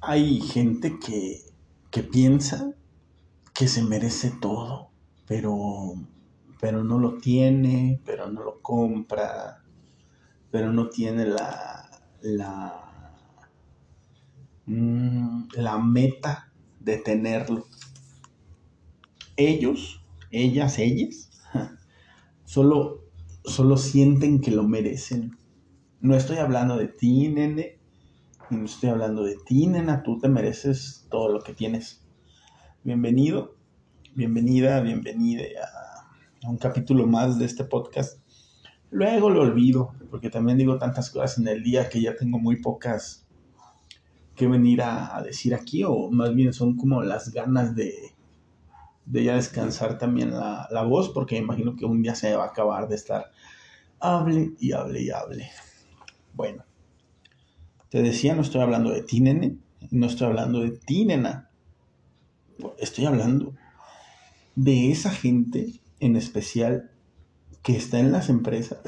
hay gente que, que piensa que se merece todo, pero, pero no lo tiene, pero no lo compra, pero no tiene la, la, mm, la meta de tenerlo. Ellos, ellas, ellas, solo, solo sienten que lo merecen. No estoy hablando de ti, nene, no estoy hablando de ti, nena, tú te mereces todo lo que tienes. Bienvenido, bienvenida, bienvenida a, un capítulo más de este podcast. Luego lo olvido, porque también digo tantas cosas en el día que ya tengo muy pocas que venir a, decir aquí, o más bien son como las ganas de, de ya descansar también la, la voz, porque imagino que un día se va a acabar de estar hable y hable y hable. Bueno, te decía, no estoy hablando de ti, nene. No estoy hablando de ti, nena. Estoy hablando de esa gente en especial que está en las empresas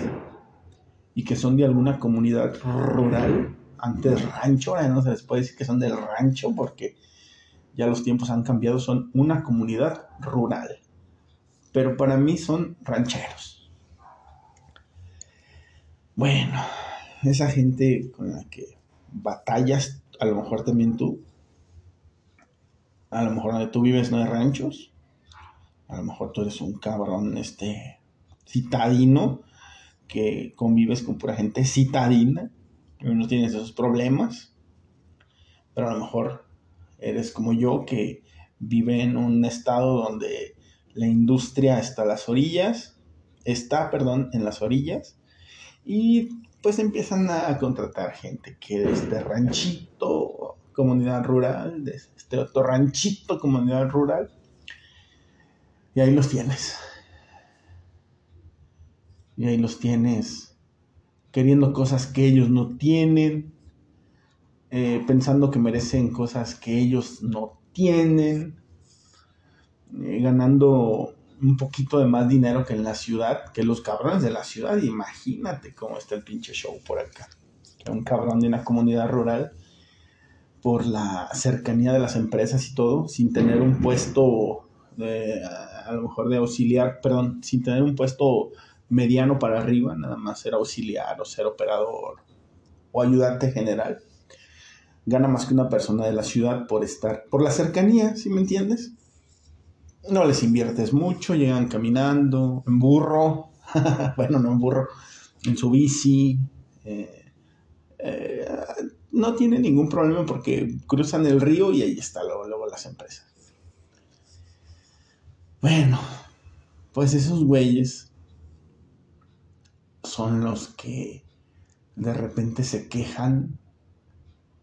y que son de alguna comunidad rural, antes rancho, ahora no se les puede decir que son del rancho porque ya los tiempos han cambiado, son una comunidad rural. Pero para mí son rancheros. Bueno, esa gente con la que batallas, a lo mejor también tú. A lo mejor donde tú vives no hay ranchos. A lo mejor tú eres un cabrón, este, citadino, que convives con pura gente citadina, y no tienes esos problemas. Pero a lo mejor eres como yo, que vive en un estado donde la industria está a las orillas, está, perdón, en las orillas, y pues empiezan a contratar gente que de ranchito, comunidad rural, de este otro ranchito, comunidad rural. Y ahí los tienes. Y ahí los tienes queriendo cosas que ellos no tienen, eh, pensando que merecen cosas que ellos no tienen, eh, ganando un poquito de más dinero que en la ciudad, que los cabrones de la ciudad. Imagínate cómo está el pinche show por acá. Un cabrón de una comunidad rural, por la cercanía de las empresas y todo, sin tener un puesto, de, a lo mejor de auxiliar, perdón, sin tener un puesto mediano para arriba, nada más ser auxiliar o ser operador o ayudante general. Gana más que una persona de la ciudad por estar, por la cercanía, ¿sí me entiendes? No les inviertes mucho, llegan caminando, en burro, bueno, no en burro, en su bici. Eh, eh, no tiene ningún problema porque cruzan el río y ahí está luego, luego las empresas. Bueno, pues esos güeyes son los que de repente se quejan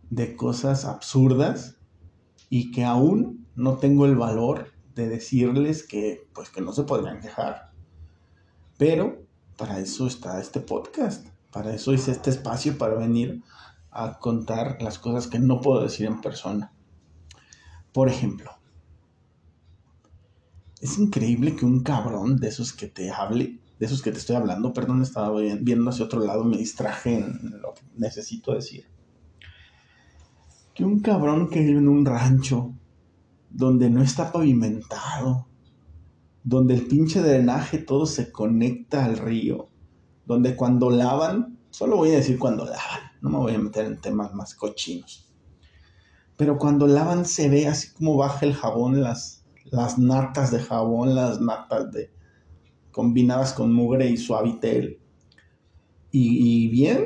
de cosas absurdas y que aún no tengo el valor de decirles que pues que no se podrían quejar. Pero para eso está este podcast, para eso es este espacio para venir a contar las cosas que no puedo decir en persona. Por ejemplo, es increíble que un cabrón de esos que te hable, de esos que te estoy hablando, perdón, estaba viendo hacia otro lado, me distraje en lo que necesito decir. Que un cabrón que vive en un rancho donde no está pavimentado, donde el pinche drenaje todo se conecta al río, donde cuando lavan, solo voy a decir cuando lavan, no me voy a meter en temas más cochinos, pero cuando lavan se ve así como baja el jabón, las, las natas de jabón, las natas de combinadas con mugre y suavitel. Y, y bien,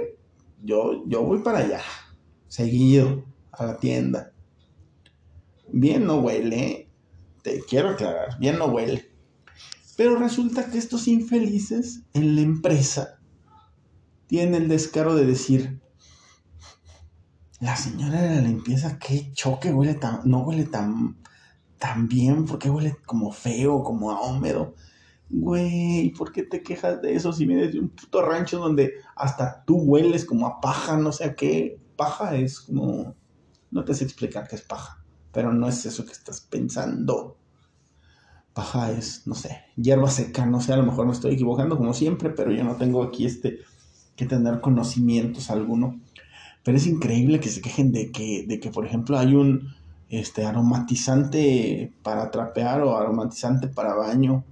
yo, yo voy para allá, seguido, a la tienda bien no huele, te quiero aclarar, bien no huele. Pero resulta que estos infelices en la empresa tienen el descaro de decir, la señora de la limpieza, qué choque, huele tan, no huele tan, tan bien, porque huele como feo, como a húmedo. Güey, ¿por qué te quejas de eso si vienes de un puto rancho donde hasta tú hueles como a paja, no sé a qué? Paja es como... No te sé explicar qué es paja pero no es eso que estás pensando. Paja es, no sé, hierba seca, no sé, a lo mejor me estoy equivocando como siempre, pero yo no tengo aquí este que tener conocimientos alguno. Pero es increíble que se quejen de que, de que por ejemplo, hay un este, aromatizante para trapear o aromatizante para baño.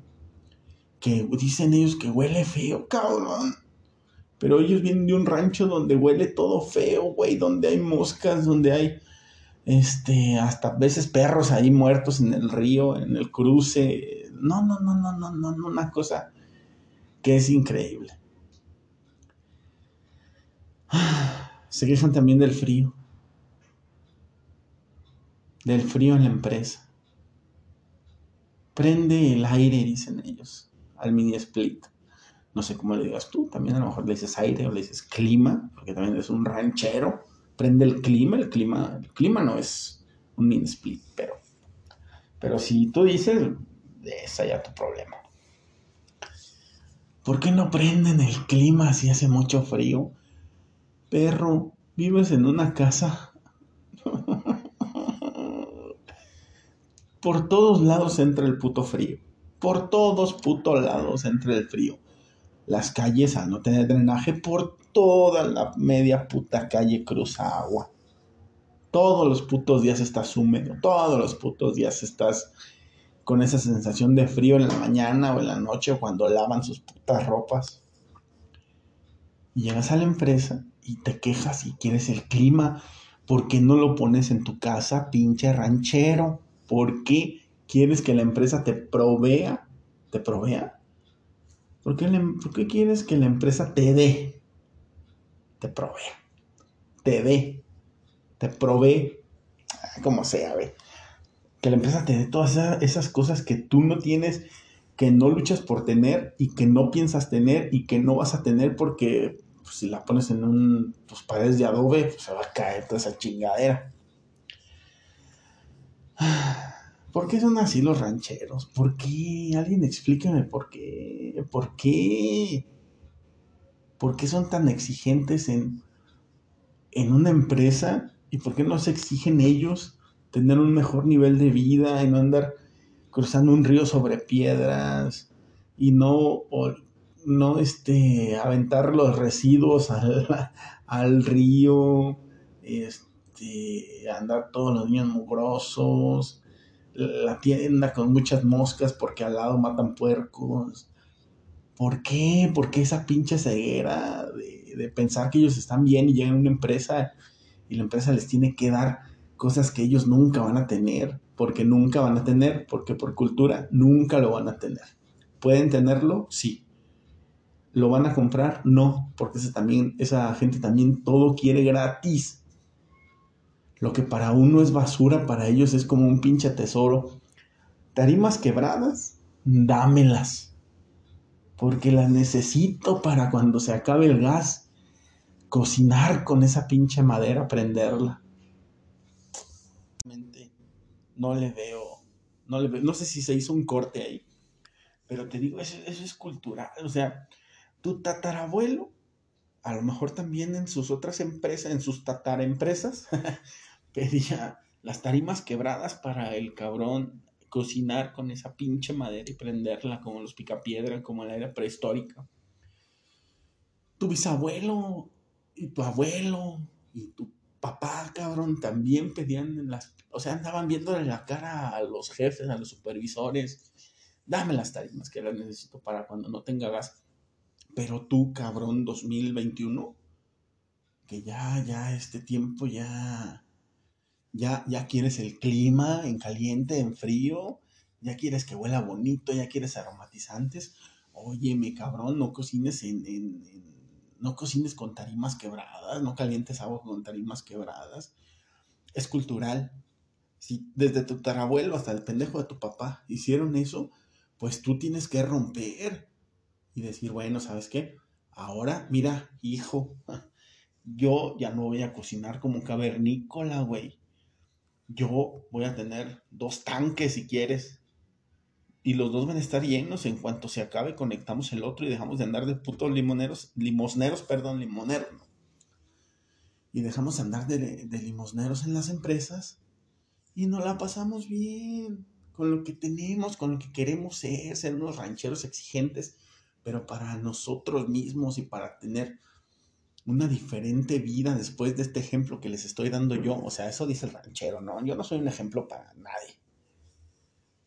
Que dicen ellos que huele feo, cabrón. Pero ellos vienen de un rancho donde huele todo feo, güey, donde hay moscas, donde hay, este, hasta veces perros ahí muertos en el río, en el cruce. No, no, no, no, no, no, no, una cosa que es increíble. Se quejan también del frío. Del frío en la empresa. Prende el aire, dicen ellos, al mini split. No sé cómo le digas tú, también a lo mejor le dices aire o le dices clima, porque también es un ranchero. Prende el clima, el clima, clima no es un mini split, pero, pero si tú dices, es allá tu problema. ¿Por qué no prenden el clima si hace mucho frío? Perro, vives en una casa. Por todos lados entra el puto frío. Por todos putos lados entra el frío. Las calles al no tener drenaje, por toda la media puta calle cruza agua. Todos los putos días estás húmedo. Todos los putos días estás con esa sensación de frío en la mañana o en la noche cuando lavan sus putas ropas. Y llegas a la empresa y te quejas y quieres el clima. ¿Por qué no lo pones en tu casa, pinche ranchero? ¿Por qué quieres que la empresa te provea? ¿Te provea? ¿Por qué, ¿Por qué quieres que la empresa te dé? Te provea. Te dé. Te provee. Como sea, ve. Que la empresa te dé todas esas cosas que tú no tienes, que no luchas por tener y que no piensas tener y que no vas a tener porque pues, si la pones en un, pues, paredes de adobe, pues, se va a caer toda esa chingadera. ¿Por qué son así los rancheros? ¿Por qué? Alguien explíqueme por qué. ¿Por qué? ¿Por qué son tan exigentes en, en una empresa? ¿Y por qué no se exigen ellos tener un mejor nivel de vida y no andar cruzando un río sobre piedras y no no este, aventar los residuos al, río, este, andar todos los niños mugrosos, la tienda con muchas moscas porque al lado matan puercos. ¿Por qué? ¿Por qué esa pinche ceguera de, de pensar que ellos están bien y llegan a una empresa y la empresa les tiene que dar cosas que ellos nunca van a tener? Porque nunca van a tener, porque por cultura nunca lo van a tener. ¿Pueden tenerlo? Sí ¿Lo van a comprar? No, porque ese también, esa gente también todo quiere gratis. Lo que para uno es basura, para ellos es como un pinche tesoro. Tarimas quebradas, dámelas. Porque las necesito para cuando se acabe el gas, cocinar con esa pinche madera, prenderla. No le veo, no le veo, no sé si se hizo un corte ahí, pero te digo, eso, eso es cultural, o sea, tu tatarabuelo, a lo mejor también en sus otras empresas, en sus tataraempresas, pedía las tarimas quebradas para el cabrón cocinar con esa pinche madera y prenderla como los picapiedra, como en la era prehistórica. Tu bisabuelo y tu abuelo y tu papá, cabrón, también pedían las, o sea, andaban viéndole la cara a los jefes, a los supervisores. Dame las tarimas que las necesito para cuando no tenga gas. Pero tú, cabrón, 2021, que ya, ya este tiempo ya, ya, ya quieres el clima en caliente, en frío, ya quieres que huela bonito, ya quieres aromatizantes. Óyeme, cabrón, no cocines en, en, no cocines con tarimas quebradas, no calientes agua con tarimas quebradas. Es cultural. Si desde tu tarabuelo hasta el pendejo de tu papá hicieron eso, pues tú tienes que romper y decir, bueno, ¿sabes qué? Ahora, mira, hijo, yo ya no voy a cocinar como cavernícola, güey. Yo voy a tener dos tanques si quieres. Y los dos van a estar llenos. En cuanto se acabe, conectamos el otro y dejamos de andar de putos limoneros, limosneros, perdón, limoneros. Y dejamos de andar de, de limosneros en las empresas y nos la pasamos bien con lo que tenemos, con lo que queremos ser, ser unos rancheros exigentes pero para nosotros mismos y para tener una diferente vida después de este ejemplo que les estoy dando yo. O sea, eso dice el ranchero, ¿no? Yo no soy un ejemplo para nadie.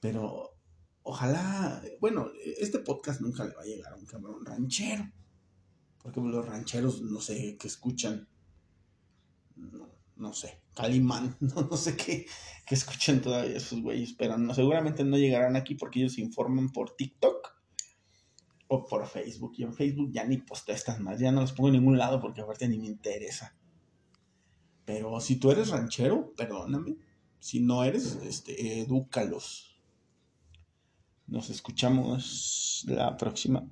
Pero ojalá, bueno, este podcast nunca le va a llegar a un cabrón ranchero. Porque los rancheros, no sé, que escuchan, no, sé, Calimán, no, sé qué, que escuchan todavía esos güeyes, pero no, seguramente no llegarán aquí porque ellos se informan por TikTok o por Facebook. Y en Facebook ya ni posteo estas más, ya no los pongo en ningún lado porque aparte ni me interesa. Pero si tú eres ranchero, perdóname. Si no eres, este, edúcalos. Nos escuchamos la próxima.